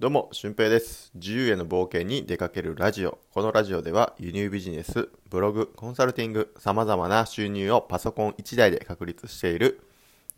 どうも、俊平です。自由への冒険に出かけるラジオ。このラジオでは輸入ビジネス、ブログ、コンサルティング、様々な収入をパソコン1台で確立している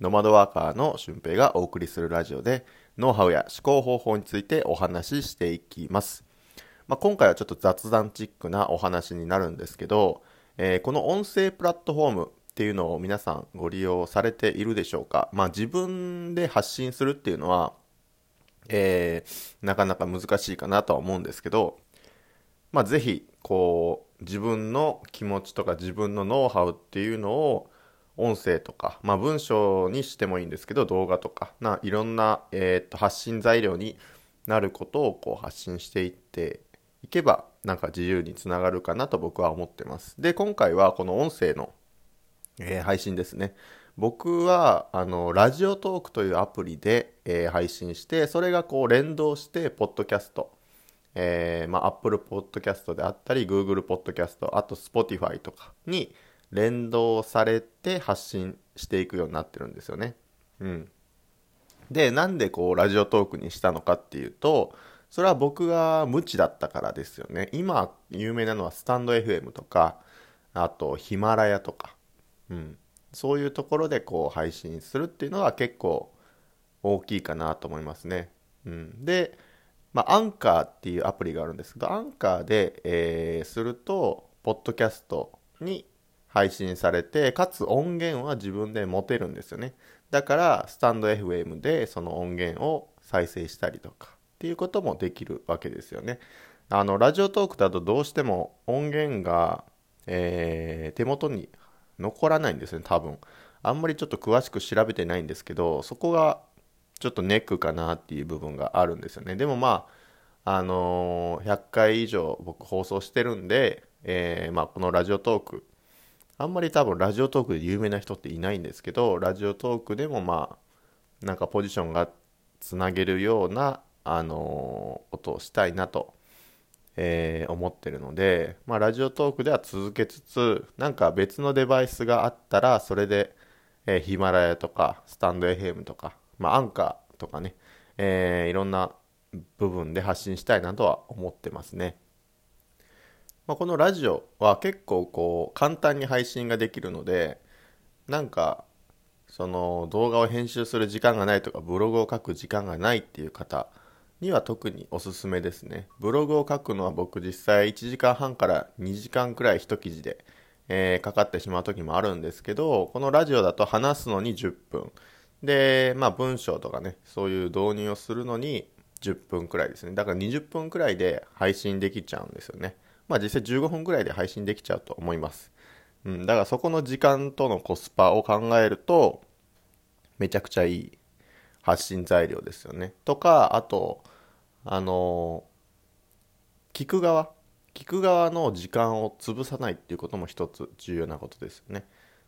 ノマドワーカーの俊平がお送りするラジオで、ノウハウや思考方法についてお話ししていきます。まあ、今回はちょっと雑談チックなお話になるんですけど、えーこの音声プラットフォームっていうのを皆さんご利用されているでしょうか？まあ自分で発信するっていうのは、えーなかなか難しいかなとは思うんですけど、まあぜひ、こう、自分の気持ちとか自分のノウハウっていうのを音声とか、まあ文章にしてもいいんですけど、動画とか、ないろんな、えっと発信材料になることをこう発信していっていけば、なんか自由につながるかなと僕は思ってます。で、今回はこの音声の、えー配信ですね。僕は、あの、ラジオトークというアプリで、えー配信して、それがこう連動して、ポッドキャスト、えーまあ、Apple Podcast であったり、Google Podcast、あと Spotify とかに連動されて発信していくようになってるんですよね。うん。で、なんでこう、ラジオトークにしたのかっていうと、それは僕が無知だったからですよね。今、有名なのはスタンド FM とか、あとヒマラヤとか、うん。そういうところでこう配信するっていうのは結構大きいかなと思いますね。うん。で、まあ、アンカーっていうアプリがあるんですけど、アンカーで、えーすると、ポッドキャストに配信されて、かつ音源は自分で持てるんですよね。だから、スタンド FM でその音源を再生したりとかっていうこともできるわけですよね。あの、ラジオトークだとどうしても音源が、えー手元に残らないんですね、多分。あんまりちょっと詳しく調べてないんですけど、そこがちょっとネックかなっていう部分があるんですよね。でもまあ、あのー100回以上僕放送してるんで、えーまあこのラジオトーク、あんまり多分ラジオトークで有名な人っていないんですけど、ラジオトークでもまあ、なんかポジションがつなげるような、あのーことをしたいなと、えー思ってるので、まあラジオトークでは続けつつ、なんか別のデバイスがあったら、それで、えーヒマラヤとか、スタンド FM とか、まあアンカーとかね、えーいろんな部分で発信したいなとは思ってますね。まあ、このラジオは結構こう簡単に配信ができるのでなんかその動画を編集する時間がないとかブログを書く時間がないっていう方には特におすすめですね。ブログを書くのは僕実際1時間半から2時間くらい一記事で、えーかかってしまう時もあるんですけどこのラジオだと話すのに10分。でまあ文章とかねそういう導入をするのに10分くらいですね。だから20分くらいで配信できちゃうんですよね。まあ実際15分くらいで配信できちゃうと思います。うん、だからそこの時間とのコスパを考えると、めちゃくちゃいい。発信材料ですよね。とか、あと、あの聞く側、聞く側の時間を潰さないっていうことも一つ重要なことですよね。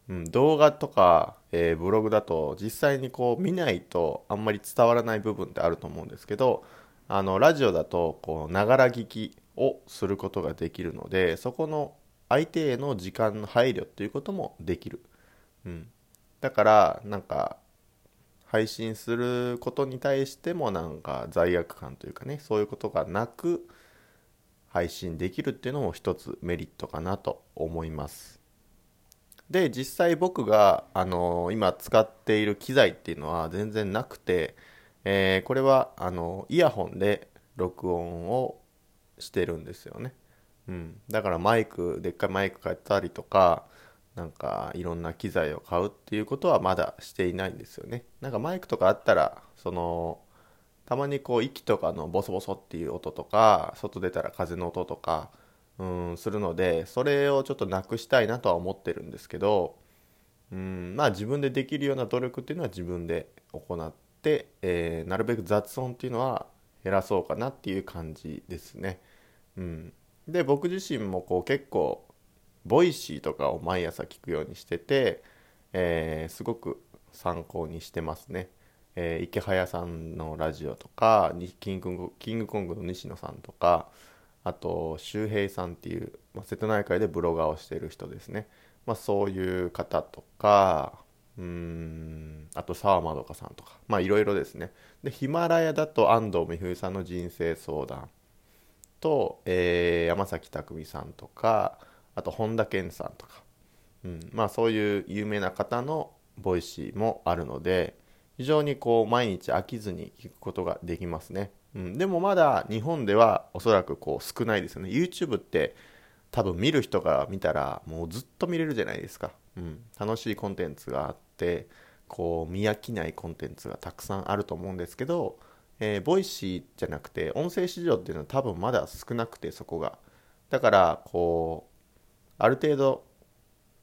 うん、動画とか、えーブログだと実際にこう見ないとあんまり伝わらない部分ってあると思うんですけどあのラジオだとこうながら聞きをすることができるのでそこの相手への時間の配慮っていうこともできる、うん、だからなんか配信することに対してもなんか罪悪感というかねそういうことがなく配信できるっていうのも一つメリットかなと思います。で実際僕が、あの今使っている機材っていうのは全然なくて、えーこれはあのイヤホンで録音をしてるんですよね、うん、だからマイクでっかいマイク買ったりとかなんかいろんな機材を買うっていうことはまだしていないんですよねなんかマイクとかあったらそのたまにこう息とかのボソボソっていう音とか外出たら風の音とかうんするのでそれをちょっとなくしたいなとは思ってるんですけどうんまあ自分でできるような努力っていうのは自分で行って、えーなるべく雑音っていうのは減らそうかなっていう感じですね。うん、で僕自身もこう結構 Voicy とかを毎朝聞くようにしてて、えーすごく参考にしてますね。えーイケハヤさんのラジオとかキングキングコングの西野さんとかあと周平さんっていう、まあ、瀬戸内海でブロガーをしてる人ですね、まあ、そういう方とかうーんあと沢まどかさんとかまあいろいろですねでヒマラヤだと安藤美冬さんの人生相談と、えー、山崎匠さんとかあと本田健さんとか、うん、まあそういう有名な方の Voicy もあるので非常にこう毎日飽きずに聞くことができますね、うん、でもまだ日本ではおそらくこう少ないですよね。YouTube って多分見る人が見たらもうずっと見れるじゃないですか、うん、楽しいコンテンツがあってこう見飽きないコンテンツがたくさんあると思うんですけど、えー、 Voicy じゃなくて音声市場っていうのは多分まだ少なくてそこが。だからこうある程度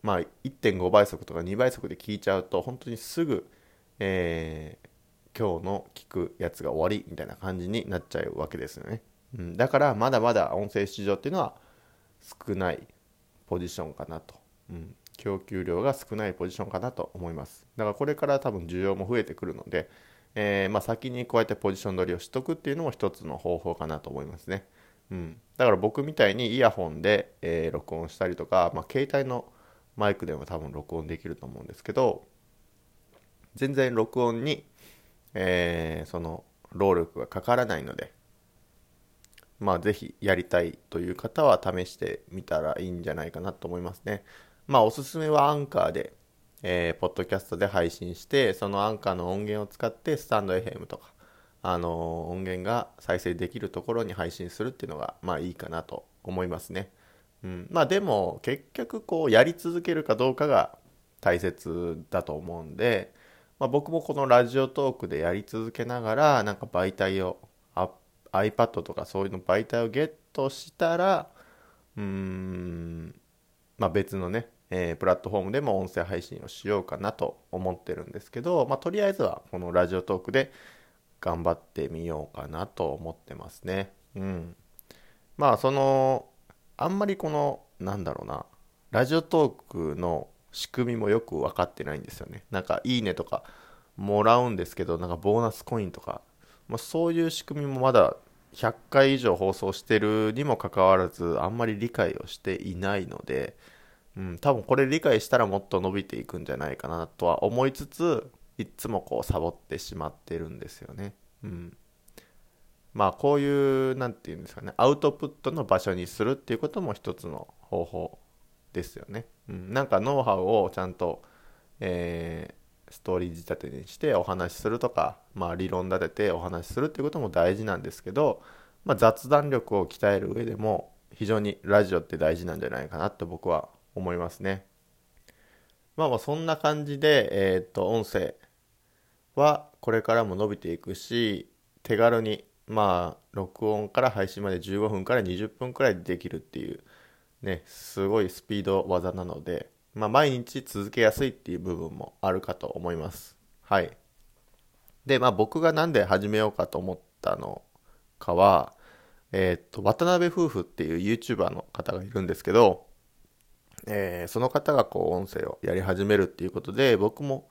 まあ1.5倍速とか2倍速で聞いちゃうと本当にすぐ、えー、今日の聞くやつが終わりみたいな感じになっちゃうわけですよね、うん、だからまだまだ音声市場っていうのは少ないポジションかなと、うん、供給量が少ないポジションかなと思います。だからこれから多分需要も増えてくるので、えー、まあ、先にこうやってポジション取りをしとくっていうのも一つの方法かなと思いますね。うん、だから僕みたいにイヤホンで、えー、録音したりとか、まあ、携帯のマイクでも多分録音できると思うんですけど全然録音に、えー、その労力がかからないのでまあぜひやりたいという方は試してみたらいいんじゃないかなと思いますね。まあおすすめはアンカーで、えー、ポッドキャストで配信して、そのアンカーの音源を使ってスタンド FM とか、あの、音源が再生できるところに配信するっていうのが、まあいいかなと思いますね。うん、まあでも結局こうやり続けるかどうかが大切だと思うんで、まあ、僕もこのラジオトークでやり続けながらなんか媒体を iPad とかそういうの媒体をゲットしたらうんまあ別のね、えー、プラットフォームでも音声配信をしようかなと思ってるんですけど、まあ、とりあえずはこのラジオトークで頑張ってみようかなと思ってますね。うん。まあそのあんまりこのなんだろうなラジオトークの仕組みもよく分かってないんですよね。なんかいいねとかもらうんですけどなんかボーナスコインとかまあ、そういう仕組みもまだ100回以上放送してるにもかかわらずあんまり理解をしていないので、うん、多分これ理解したらもっと伸びていくんじゃないかなとは思いつついつもこうサボってしまってるんですよね。うん、まあこういう何て言うんですかねアウトプットの場所にするっていうことも一つの方法ですよね。うん、なんかノウハウをちゃんと、えーストーリー仕立てにしてお話しするとか、まあ、理論立ててお話しするっていうことも大事なんですけど、まあ、雑談力を鍛える上でも非常にラジオって大事なんじゃないかなって僕は思いますね。まあまあそんな感じで、えー、っと音声はこれからも伸びていくし手軽にまあ録音から配信まで15分から20分くらいでできるっていうねすごいスピード技なのでまあ、毎日続けやすいっていう部分もあるかと思います。はい。で、まあ僕がなんで始めようかと思ったのかは、えー、っと、渡辺夫婦っていう YouTuber の方がいるんですけど、えー、その方がこう音声をやり始めるっていうことで、僕も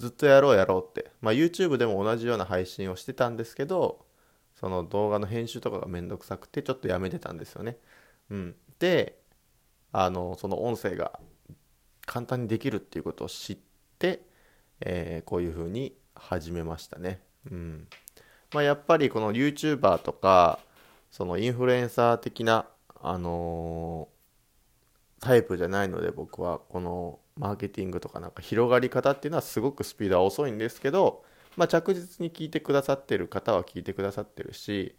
ずっとやろうやろうって、まあ YouTube でも同じような配信をしてたんですけど、その動画の編集とかがめんどくさくてちょっとやめてたんですよね。うん。で、あの、その音声が簡単にできるっていうことを知って、えー、こういうふうに始めましたね。うんまあ、やっぱりこの YouTuber とかそのインフルエンサー的な、あのー、タイプじゃないので僕はこのマーケティングとかなんか広がり方っていうのはすごくスピードは遅いんですけど、まあ、着実に聞いてくださってる方は聞いてくださってるし、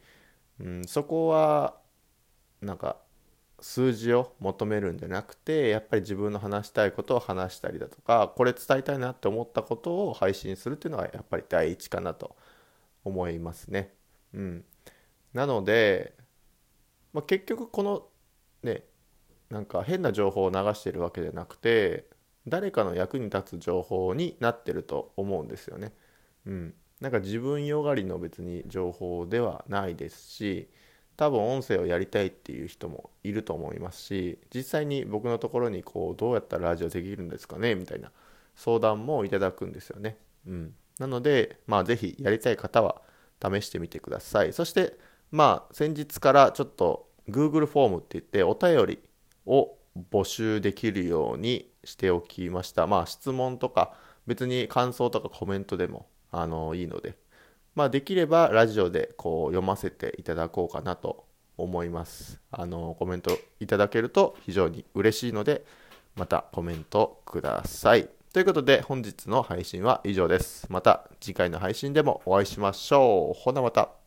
うん、そこはなんか数字を求めるんじゃなくてやっぱり自分の話したいことを話したりだとかこれ伝えたいなって思ったことを配信するっていうのがやっぱり第一かなと思いますね。うん、なので、まあ、結局このねなんか変な情報を流してるわけじゃなくて誰かの役に立つ情報になってると思うんですよね。うん、なんか自分よがりの別に情報ではないですし多分音声をやりたいっていう人もいると思いますし実際に僕のところにこうどうやったらラジオできるんですかねみたいな相談もいただくんですよね。うん、なので、まあ、ぜひやりたい方は試してみてください。そして、まあ、先日からちょっと Google フォームって言ってお便りを募集できるようにしておきました。まあ、質問とか、別に感想とかコメントでもあのいいので、まあ、できればラジオでこう読ませていただこうかなと思います。あのコメントいただけると非常に嬉しいのでまたコメントください。ということで本日の配信は以上です。また次回の配信でもお会いしましょう。ほなまた。